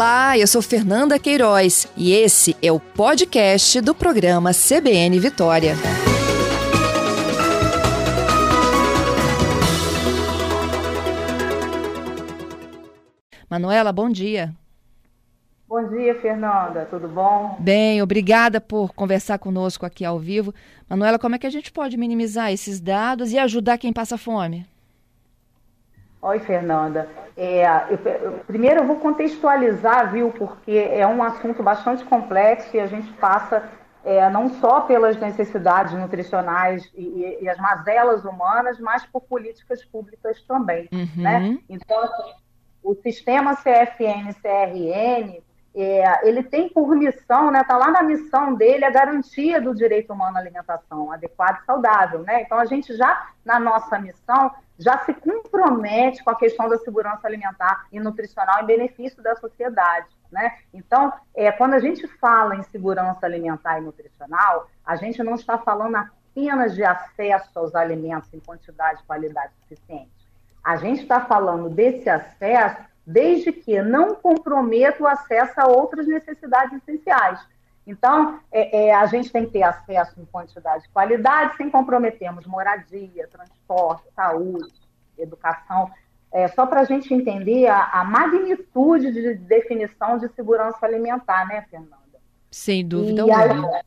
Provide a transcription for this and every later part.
Olá, eu sou Fernanda Queiroz e esse é o podcast do programa CBN Vitória. Manuela, bom dia. Bom dia, Fernanda. Tudo bom? Bem, obrigada por conversar conosco aqui ao vivo. Manuela, como é que a gente pode minimizar esses dados e ajudar quem passa fome? Oi, Fernanda. É, eu, eu, primeiro eu vou contextualizar, viu, porque é um assunto bastante complexo e a gente passa é, não só pelas necessidades nutricionais e, e, as mazelas humanas, mas por políticas públicas também. Uhum. Né? Então, assim, o sistema CFN-CRN, é, ele tem por missão, está né, tá lá na missão dele a garantia do direito humano à alimentação adequada e saudável. Né? Então, a gente já, na nossa missão, já se compromete com a questão da segurança alimentar e nutricional em benefício da sociedade. Né? Então, é, quando a gente fala em segurança alimentar e nutricional, a gente não está falando apenas de acesso aos alimentos em quantidade e qualidade suficiente. A gente está falando desse acesso desde que não comprometa o acesso a outras necessidades essenciais. Então, é, é, a gente tem que ter acesso em quantidade e qualidade, sem comprometermos moradia, transporte, saúde, educação. É, só para a gente entender a, a, magnitude de definição de segurança alimentar, né, Fernanda? Sem dúvida alguma.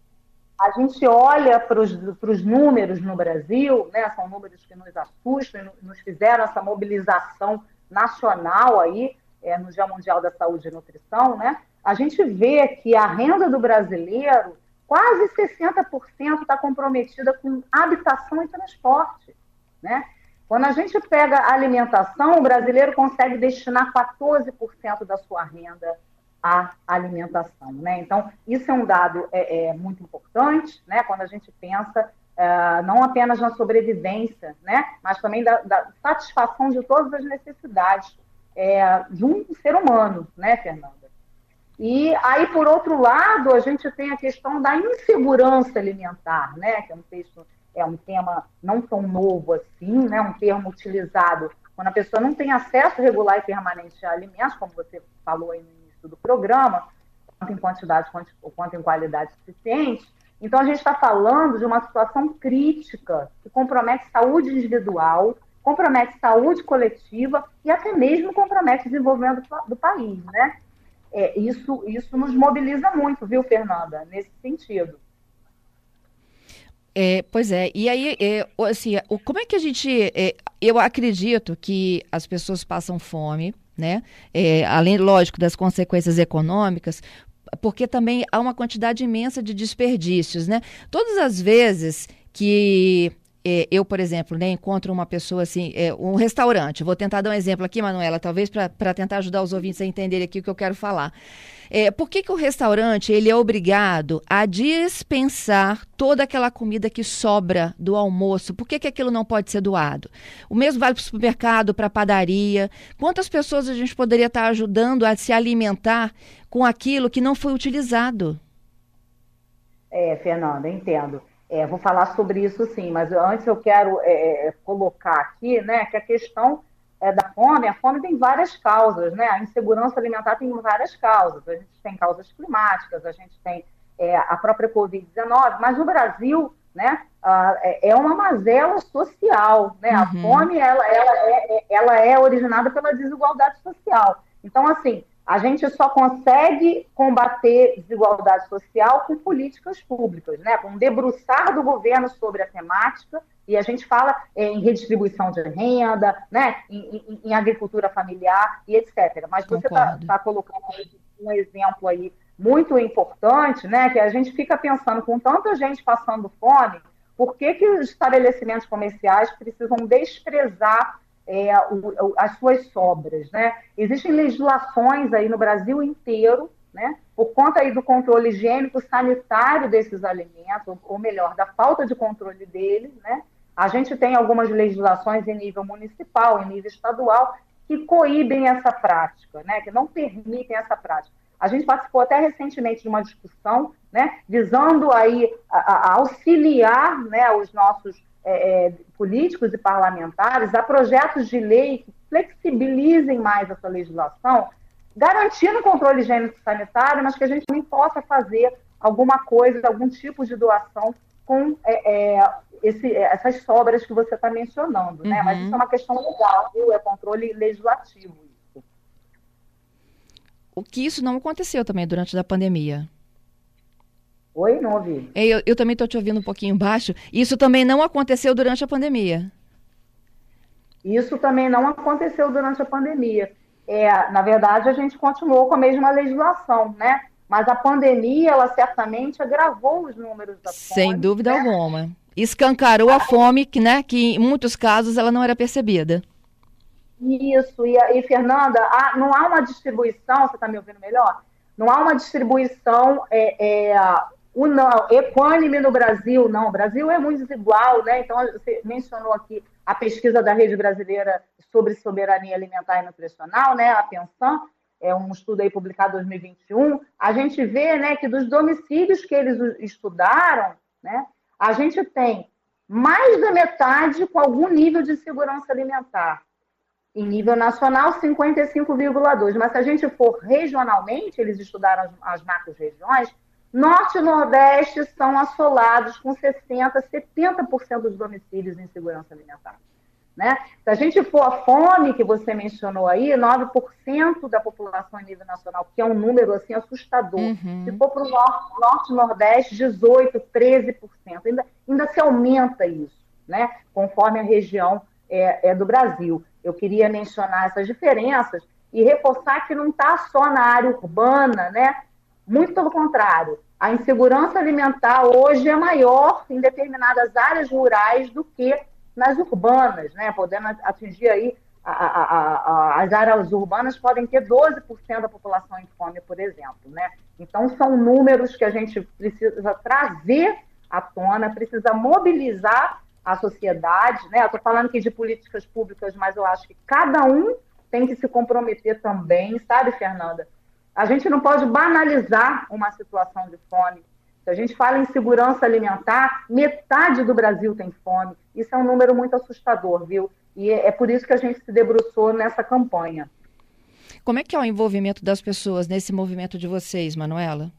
A gente olha para os números no Brasil, né, são números que nos assustam, nos fizeram essa mobilização nacional aí, é, no Dia Mundial da Saúde e Nutrição, né? A gente vê que a renda do brasileiro, quase 60% está comprometida com habitação e transporte. Né? Quando a gente pega a alimentação, o brasileiro consegue destinar 14% da sua renda à alimentação. Né? Então, isso é um dado é, é muito importante né? quando a gente pensa é, não apenas na sobrevivência, né? mas também da, da satisfação de todas as necessidades é, de um ser humano, né, Fernanda? E aí, por outro lado, a gente tem a questão da insegurança alimentar, né? Que é um texto, é um tema não tão novo assim, né? Um termo utilizado quando a pessoa não tem acesso regular e permanente a alimentos, como você falou aí no início do programa, quanto em quantidade quanto em qualidade suficiente. Então, a gente está falando de uma situação crítica que compromete saúde individual, compromete saúde coletiva e até mesmo compromete o desenvolvimento do país, né? É, isso, isso nos mobiliza muito, viu, Fernanda, nesse sentido. É, pois é, e aí, é, assim, como é que a gente. É, eu acredito que as pessoas passam fome, né? É, além, lógico, das consequências econômicas, porque também há uma quantidade imensa de desperdícios, né? Todas as vezes que é, eu, por exemplo, né, encontro uma pessoa assim, é, um restaurante, vou tentar dar um exemplo aqui, Manuela, talvez para tentar ajudar os ouvintes a entenderem aqui o que eu quero falar. É, por que, que o restaurante ele é obrigado a dispensar toda aquela comida que sobra do almoço? Por que, que aquilo não pode ser doado? O mesmo vale para o supermercado, para a padaria. Quantas pessoas a gente poderia estar ajudando a se alimentar com aquilo que não foi utilizado? É, Fernanda, entendo. É, vou falar sobre isso sim, mas antes eu quero é, é, colocar aqui né, que a questão é, da fome, a fome tem várias causas, né? A insegurança alimentar tem várias causas. A gente tem causas climáticas, a gente tem é, a própria Covid-19, mas no Brasil, né, é, é uma mazela social, né? Uhum. A fome, ela, ela, é, ela é originada pela desigualdade social. Então, assim, a gente só consegue combater desigualdade social com políticas públicas, né? com debruçar do governo sobre a temática, e a gente fala em redistribuição de renda, né? em, em, em agricultura familiar e etc. Mas você está tá colocando um exemplo aí muito importante, né? que a gente fica pensando, com tanta gente passando fome, por que, que os estabelecimentos comerciais precisam desprezar é, o, as suas sobras. Né? Existem legislações aí no Brasil inteiro, né, por conta aí do controle higiênico sanitário desses alimentos, ou, melhor, da falta de controle deles, né? A gente tem algumas legislações em nível municipal, em nível estadual, que coíbem essa prática, né, que não permitem essa prática. A gente participou até recentemente de uma discussão, né, visando aí a, a auxiliar, né, os nossos é, é, políticos e parlamentares a projetos de lei que flexibilizem mais essa legislação, garantindo o controle higiênico sanitário, mas que a gente também possa fazer alguma coisa, algum tipo de doação com é, é, esse, essas sobras que você está mencionando, né? Uhum. Mas isso é uma questão legal, viu? É controle legislativo. Isso. O que isso não aconteceu também durante a pandemia. Oi, não ouvi. Eu, eu também estou te ouvindo um pouquinho baixo. Isso também não aconteceu durante a pandemia. Isso também não aconteceu durante a pandemia. É, na verdade, a gente continuou com a mesma legislação, né? Mas a pandemia, ela certamente agravou os números da fome. Sem dúvida né? alguma. Escancarou a fome, que, né, que em muitos casos ela não era percebida. Isso, e, e Fernanda, há, não há uma distribuição, você está me ouvindo melhor? Não há uma distribuição é, é, não, equânime no Brasil, não. O Brasil é muito desigual, né? Então, você mencionou aqui a pesquisa da Rede Brasileira sobre Soberania Alimentar e Nutricional, né? A pensão, é um estudo aí publicado em 2021. A gente vê, né, que dos domicílios que eles estudaram, né, a gente tem mais da metade com algum nível de segurança alimentar. Em nível nacional, 55,2. Mas se a gente for regionalmente, eles estudaram as macro-regiões, Norte e Nordeste são assolados com 60%, 70% dos domicílios em segurança alimentar. Né? Se a gente for a fome que você mencionou aí, 9% da população em nível nacional, que é um número assim assustador. Uhum. Se for para o norte, norte e nordeste, 18%, 13%. Ainda, ainda se aumenta isso, né? conforme a região é, é do Brasil. Eu queria mencionar essas diferenças e reforçar que não está só na área urbana, né? Muito pelo contrário, a insegurança alimentar hoje é maior em determinadas áreas rurais do que nas urbanas, né? Podendo atingir aí a, a, a, as áreas urbanas podem ter 12% da população em fome, por exemplo, né? Então são números que a gente precisa trazer à tona, precisa mobilizar a sociedade, né? Estou falando aqui de políticas públicas, mas eu acho que cada um tem que se comprometer também, sabe, Fernanda? A gente não pode banalizar uma situação de fome. Se a gente fala em segurança alimentar, metade do Brasil tem fome. Isso é um número muito assustador, viu? E é por isso que a gente se debruçou nessa campanha. Como é que é o envolvimento das pessoas nesse movimento de vocês, Manuela?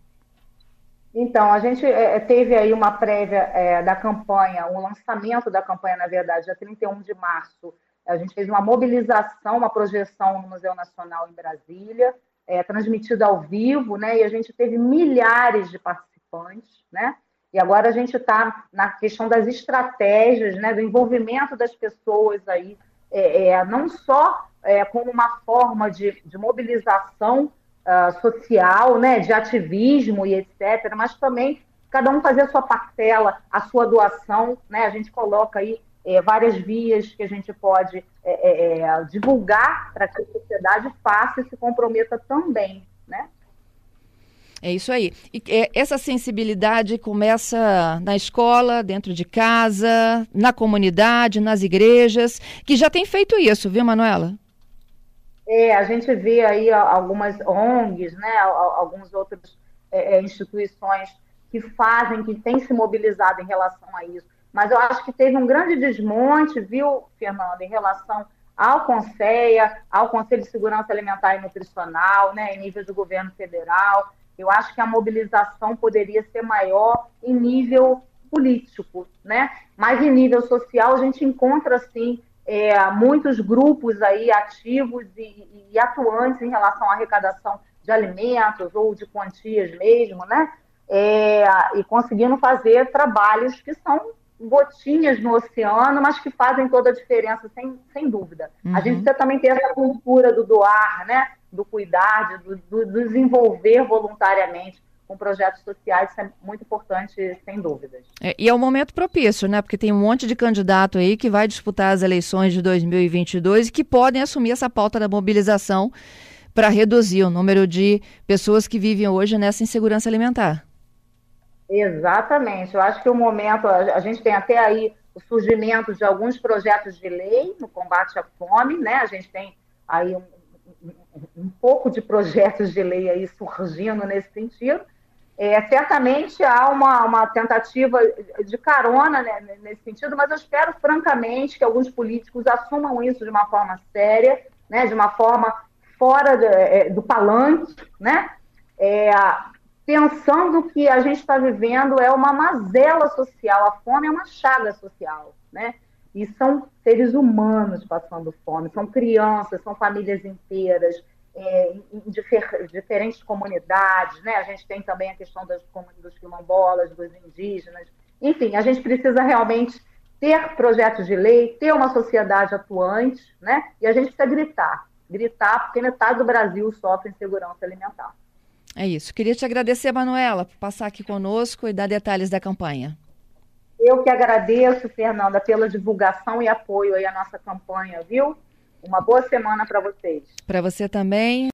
Então, a gente é, teve aí uma prévia é, da campanha, o um lançamento da campanha, na verdade, dia 31 de março. A gente fez uma mobilização, uma projeção no Museu Nacional em Brasília é, transmitida ao vivo, né? E a gente teve milhares de participantes, né? E agora a gente está na questão das estratégias, né? Do envolvimento das pessoas aí, é, é, não só é, como uma forma de, de mobilização uh, social, né? De ativismo e etc., mas também cada um fazer a sua parcela, a sua doação, né? A gente coloca aí é, várias vias que a gente pode é, é, é divulgar para que a sociedade faça e se comprometa também, né? É isso aí. E é, essa sensibilidade começa na escola, dentro de casa, na comunidade, nas igrejas, que já tem feito isso, viu, Manuela? É, a gente vê aí algumas ONGs, né, algumas outras é, instituições que fazem, que têm se mobilizado em relação a isso mas eu acho que teve um grande desmonte, viu, Fernanda, em relação ao CONSEA, ao Conselho de Segurança Alimentar e Nutricional, né, em nível do governo federal. Eu acho que a mobilização poderia ser maior em nível político, né? Mas em nível social a gente encontra sim é, muitos grupos aí ativos e, e, atuantes em relação à arrecadação de alimentos ou de quantias mesmo, né? É, e conseguindo fazer trabalhos que são gotinhas no oceano, mas que fazem toda a diferença, sem, sem dúvida. Uhum. A gente uhum. também tem essa cultura do doar, né? do cuidar, do, do, do desenvolver voluntariamente com projetos sociais, isso é muito importante, sem dúvidas. É, e é um momento propício, né? Porque tem um monte de candidato aí que vai disputar as eleições de 2022 e que podem assumir essa pauta da mobilização para reduzir o número de pessoas que vivem hoje nessa insegurança alimentar. Exatamente. Eu acho que o momento, a gente tem até aí o surgimento de alguns projetos de lei no combate à fome, né? A gente tem aí um, um, pouco de projetos de lei aí surgindo nesse sentido. É, certamente há uma, uma tentativa de carona né, nesse sentido, mas eu espero francamente que alguns políticos assumam isso de uma forma séria, né, de uma forma fora de, é, do palanque, né? É, pensando que a gente está vivendo é uma mazela social, a fome é uma chaga social, né? E são seres humanos passando fome, são crianças, são famílias inteiras, é, em difer diferentes comunidades, né? A gente tem também a questão das, dos quilombolas, dos indígenas. Enfim, a gente precisa realmente ter projetos de lei, ter uma sociedade atuante, né? E a gente precisa gritar, gritar, porque metade do Brasil sofre insegurança alimentar. É isso. Queria te agradecer, Manuela, por passar aqui conosco e dar detalhes da campanha. Eu que agradeço, Fernanda, pela divulgação e apoio aí à nossa campanha, viu? Uma boa semana para vocês. Para você também.